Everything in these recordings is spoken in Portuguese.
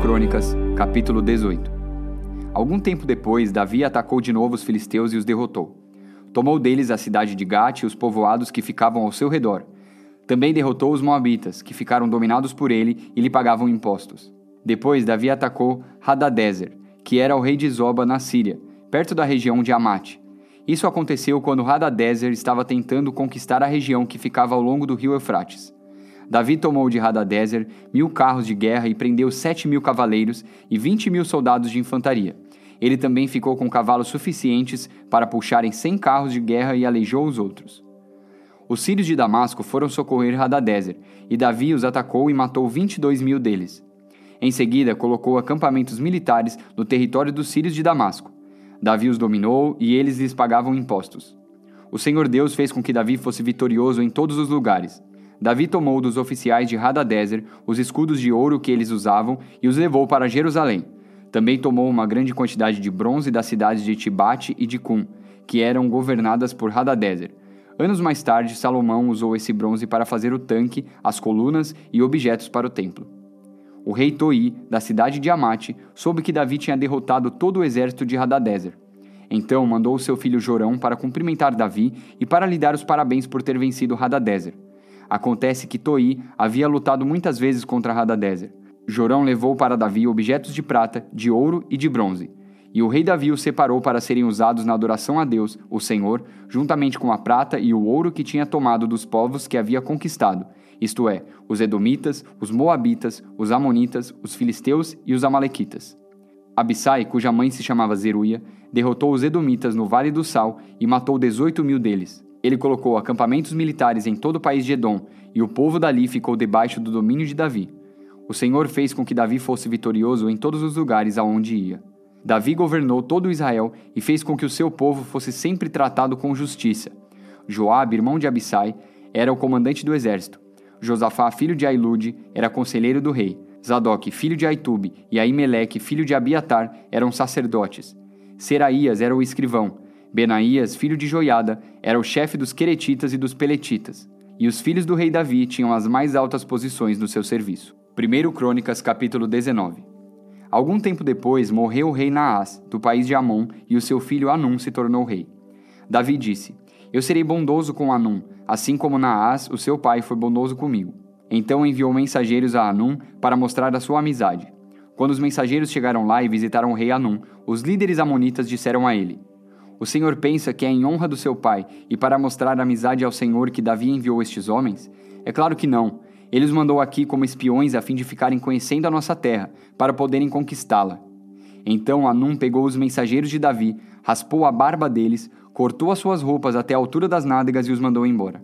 Crônicas, capítulo 18. Algum tempo depois, Davi atacou de novo os filisteus e os derrotou. Tomou deles a cidade de Gate e os povoados que ficavam ao seu redor. Também derrotou os moabitas, que ficaram dominados por ele e lhe pagavam impostos. Depois, Davi atacou Hadadezer, que era o rei de Zoba na Síria, perto da região de Amate. Isso aconteceu quando Hadadezer estava tentando conquistar a região que ficava ao longo do rio Eufrates. Davi tomou de Hadadezer mil carros de guerra e prendeu sete mil cavaleiros e vinte mil soldados de infantaria. Ele também ficou com cavalos suficientes para puxarem cem carros de guerra e aleijou os outros. Os sírios de Damasco foram socorrer Hadadezer, e Davi os atacou e matou vinte e dois mil deles. Em seguida, colocou acampamentos militares no território dos sírios de Damasco. Davi os dominou e eles lhes pagavam impostos. O Senhor Deus fez com que Davi fosse vitorioso em todos os lugares. Davi tomou dos oficiais de Hadadezer os escudos de ouro que eles usavam e os levou para Jerusalém. Também tomou uma grande quantidade de bronze das cidades de Tibate e de Cum, que eram governadas por Hadadezer. Anos mais tarde, Salomão usou esse bronze para fazer o tanque, as colunas e objetos para o templo. O rei Toi, da cidade de Amate, soube que Davi tinha derrotado todo o exército de Hadadezer. Então mandou seu filho Jorão para cumprimentar Davi e para lhe dar os parabéns por ter vencido Hadadezer. Acontece que Toi havia lutado muitas vezes contra Hadadezer. Jorão levou para Davi objetos de prata, de ouro e de bronze. E o rei Davi os separou para serem usados na adoração a Deus, o Senhor, juntamente com a prata e o ouro que tinha tomado dos povos que havia conquistado, isto é, os Edomitas, os Moabitas, os Amonitas, os Filisteus e os Amalequitas. Abissai, cuja mãe se chamava Zeruia, derrotou os Edomitas no Vale do Sal e matou 18 mil deles. Ele colocou acampamentos militares em todo o país de Edom, e o povo dali ficou debaixo do domínio de Davi. O Senhor fez com que Davi fosse vitorioso em todos os lugares aonde ia. Davi governou todo Israel e fez com que o seu povo fosse sempre tratado com justiça. Joabe, irmão de Abissai, era o comandante do exército. Josafá, filho de Ailude, era conselheiro do rei. Zadok, filho de Aitube, e Aimeleque, filho de Abiatar, eram sacerdotes. Seraías era o escrivão. Benaías, filho de Joiada, era o chefe dos queretitas e dos peletitas. E os filhos do rei Davi tinham as mais altas posições no seu serviço. 1 Crônicas, capítulo 19. Algum tempo depois, morreu o rei Naás, do país de Amon, e o seu filho Anum se tornou rei. Davi disse: Eu serei bondoso com Anum, assim como Naás, o seu pai, foi bondoso comigo. Então enviou mensageiros a Anum para mostrar a sua amizade. Quando os mensageiros chegaram lá e visitaram o rei Anum, os líderes amonitas disseram a ele: O Senhor pensa que é em honra do seu pai e para mostrar amizade ao Senhor que Davi enviou estes homens? É claro que não. Ele os mandou aqui como espiões a fim de ficarem conhecendo a nossa terra, para poderem conquistá-la. Então Anum pegou os mensageiros de Davi, raspou a barba deles, cortou as suas roupas até a altura das nádegas e os mandou embora.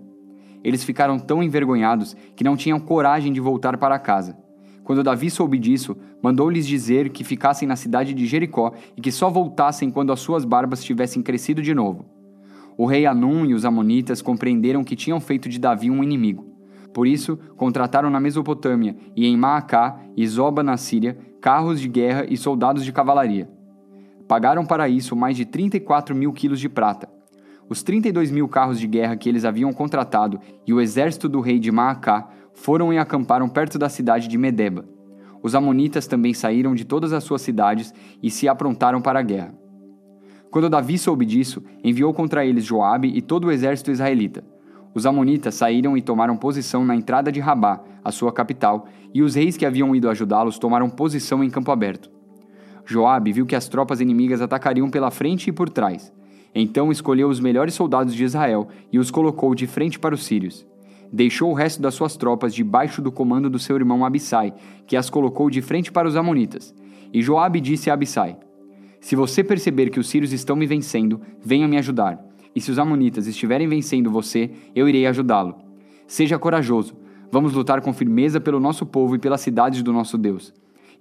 Eles ficaram tão envergonhados que não tinham coragem de voltar para casa. Quando Davi soube disso, mandou-lhes dizer que ficassem na cidade de Jericó e que só voltassem quando as suas barbas tivessem crescido de novo. O rei Anum e os amonitas compreenderam que tinham feito de Davi um inimigo. Por isso, contrataram na Mesopotâmia e em Maacá e Zoba na Síria carros de guerra e soldados de cavalaria. Pagaram para isso mais de 34 mil quilos de prata. Os 32 mil carros de guerra que eles haviam contratado e o exército do rei de Maacá foram e acamparam perto da cidade de Medeba. Os amonitas também saíram de todas as suas cidades e se aprontaram para a guerra. Quando Davi soube disso, enviou contra eles Joabe e todo o exército israelita. Os amonitas saíram e tomaram posição na entrada de Rabá, a sua capital, e os reis que haviam ido ajudá-los tomaram posição em campo aberto. Joabe viu que as tropas inimigas atacariam pela frente e por trás. Então escolheu os melhores soldados de Israel e os colocou de frente para os sírios. Deixou o resto das suas tropas debaixo do comando do seu irmão Abissai, que as colocou de frente para os amonitas. E Joabe disse a Abissai: Se você perceber que os sírios estão me vencendo, venha me ajudar. E se os amonitas estiverem vencendo você, eu irei ajudá-lo. Seja corajoso. Vamos lutar com firmeza pelo nosso povo e pelas cidades do nosso Deus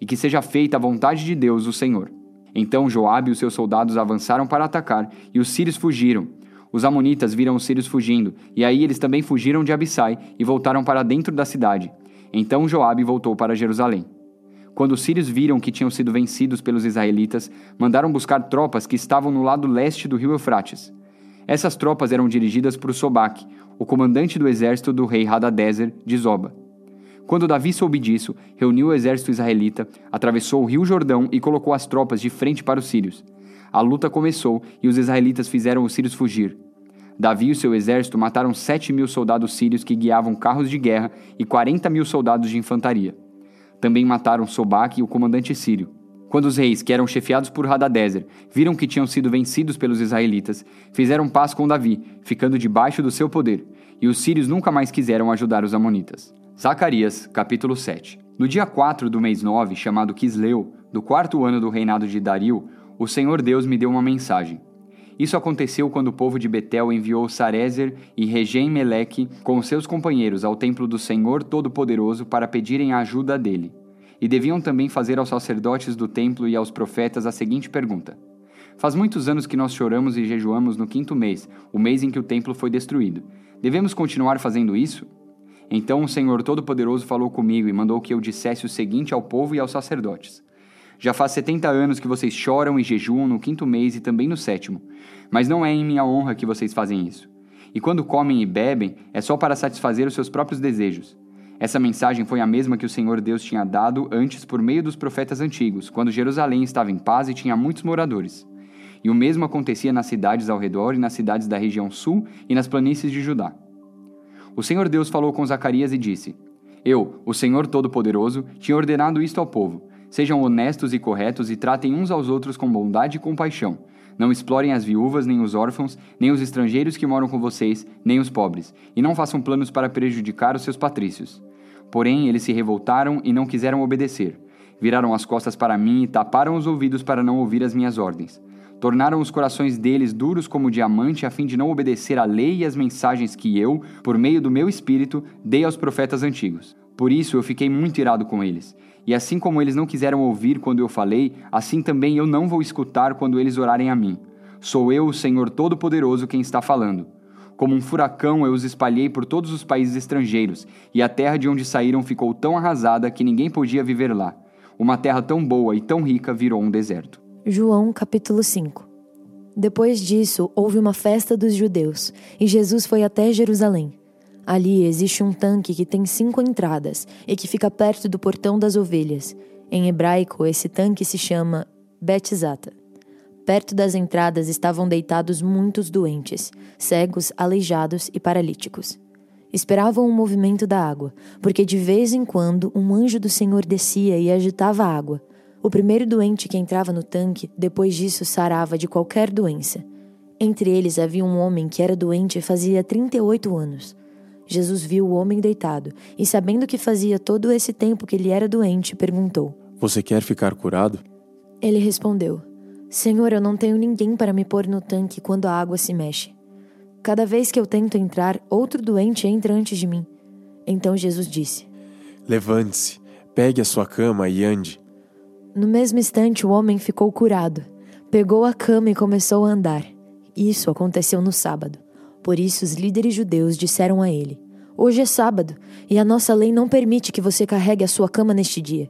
e que seja feita a vontade de Deus, o Senhor. Então Joabe e os seus soldados avançaram para atacar, e os sírios fugiram. Os amonitas viram os sírios fugindo, e aí eles também fugiram de Abissai e voltaram para dentro da cidade. Então Joabe voltou para Jerusalém. Quando os sírios viram que tinham sido vencidos pelos israelitas, mandaram buscar tropas que estavam no lado leste do rio Eufrates. Essas tropas eram dirigidas por Sobaque, o comandante do exército do rei Hadadezer de Zoba. Quando Davi soube disso, reuniu o exército israelita, atravessou o rio Jordão e colocou as tropas de frente para os sírios. A luta começou e os israelitas fizeram os sírios fugir. Davi e seu exército mataram sete mil soldados sírios que guiavam carros de guerra e quarenta mil soldados de infantaria. Também mataram Sobaque, o comandante sírio. Quando os reis, que eram chefiados por Hadadezer, viram que tinham sido vencidos pelos israelitas, fizeram paz com Davi, ficando debaixo do seu poder, e os sírios nunca mais quiseram ajudar os amonitas. Zacarias, capítulo 7. No dia 4 do mês 9, chamado Quisleu, do quarto ano do reinado de Dario, o Senhor Deus me deu uma mensagem. Isso aconteceu quando o povo de Betel enviou Sarezer e Regem Meleque com seus companheiros ao templo do Senhor Todo-Poderoso para pedirem a ajuda dele. E deviam também fazer aos sacerdotes do templo e aos profetas a seguinte pergunta: Faz muitos anos que nós choramos e jejuamos no quinto mês, o mês em que o templo foi destruído. Devemos continuar fazendo isso? Então o Senhor Todo-Poderoso falou comigo e mandou que eu dissesse o seguinte ao povo e aos sacerdotes: Já faz setenta anos que vocês choram e jejuam no quinto mês e também no sétimo, mas não é em minha honra que vocês fazem isso. E quando comem e bebem, é só para satisfazer os seus próprios desejos. Essa mensagem foi a mesma que o Senhor Deus tinha dado antes por meio dos profetas antigos, quando Jerusalém estava em paz e tinha muitos moradores. E o mesmo acontecia nas cidades ao redor e nas cidades da região sul e nas planícies de Judá. O Senhor Deus falou com Zacarias e disse: Eu, o Senhor Todo-Poderoso, tinha ordenado isto ao povo: Sejam honestos e corretos e tratem uns aos outros com bondade e compaixão. Não explorem as viúvas, nem os órfãos, nem os estrangeiros que moram com vocês, nem os pobres, e não façam planos para prejudicar os seus patrícios. Porém, eles se revoltaram e não quiseram obedecer. Viraram as costas para mim e taparam os ouvidos para não ouvir as minhas ordens. Tornaram os corações deles duros como diamante a fim de não obedecer à lei e às mensagens que eu, por meio do meu espírito, dei aos profetas antigos. Por isso eu fiquei muito irado com eles. E assim como eles não quiseram ouvir quando eu falei, assim também eu não vou escutar quando eles orarem a mim. Sou eu, o Senhor Todo-Poderoso, quem está falando. Como um furacão eu os espalhei por todos os países estrangeiros, e a terra de onde saíram ficou tão arrasada que ninguém podia viver lá. Uma terra tão boa e tão rica virou um deserto. João capítulo 5 Depois disso, houve uma festa dos judeus, e Jesus foi até Jerusalém. Ali existe um tanque que tem cinco entradas e que fica perto do portão das ovelhas. Em hebraico, esse tanque se chama Betzata. Perto das entradas estavam deitados muitos doentes, cegos, aleijados e paralíticos. Esperavam o movimento da água, porque de vez em quando um anjo do Senhor descia e agitava a água. O primeiro doente que entrava no tanque, depois disso, sarava de qualquer doença. Entre eles havia um homem que era doente fazia 38 anos. Jesus viu o homem deitado e, sabendo que fazia todo esse tempo que ele era doente, perguntou: Você quer ficar curado? Ele respondeu: Senhor, eu não tenho ninguém para me pôr no tanque quando a água se mexe. Cada vez que eu tento entrar, outro doente entra antes de mim. Então Jesus disse: Levante-se, pegue a sua cama e ande. No mesmo instante, o homem ficou curado. Pegou a cama e começou a andar. Isso aconteceu no sábado. Por isso, os líderes judeus disseram a ele: Hoje é sábado e a nossa lei não permite que você carregue a sua cama neste dia.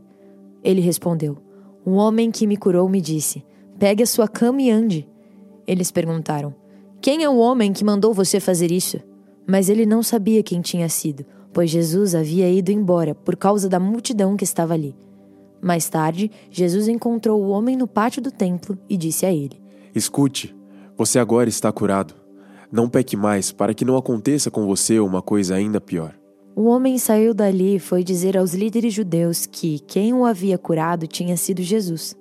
Ele respondeu: Um homem que me curou me disse: Pegue a sua cama e ande. Eles perguntaram: Quem é o homem que mandou você fazer isso? Mas ele não sabia quem tinha sido, pois Jesus havia ido embora por causa da multidão que estava ali. Mais tarde, Jesus encontrou o homem no pátio do templo e disse a ele: Escute, você agora está curado. Não peque mais, para que não aconteça com você uma coisa ainda pior. O homem saiu dali e foi dizer aos líderes judeus que quem o havia curado tinha sido Jesus.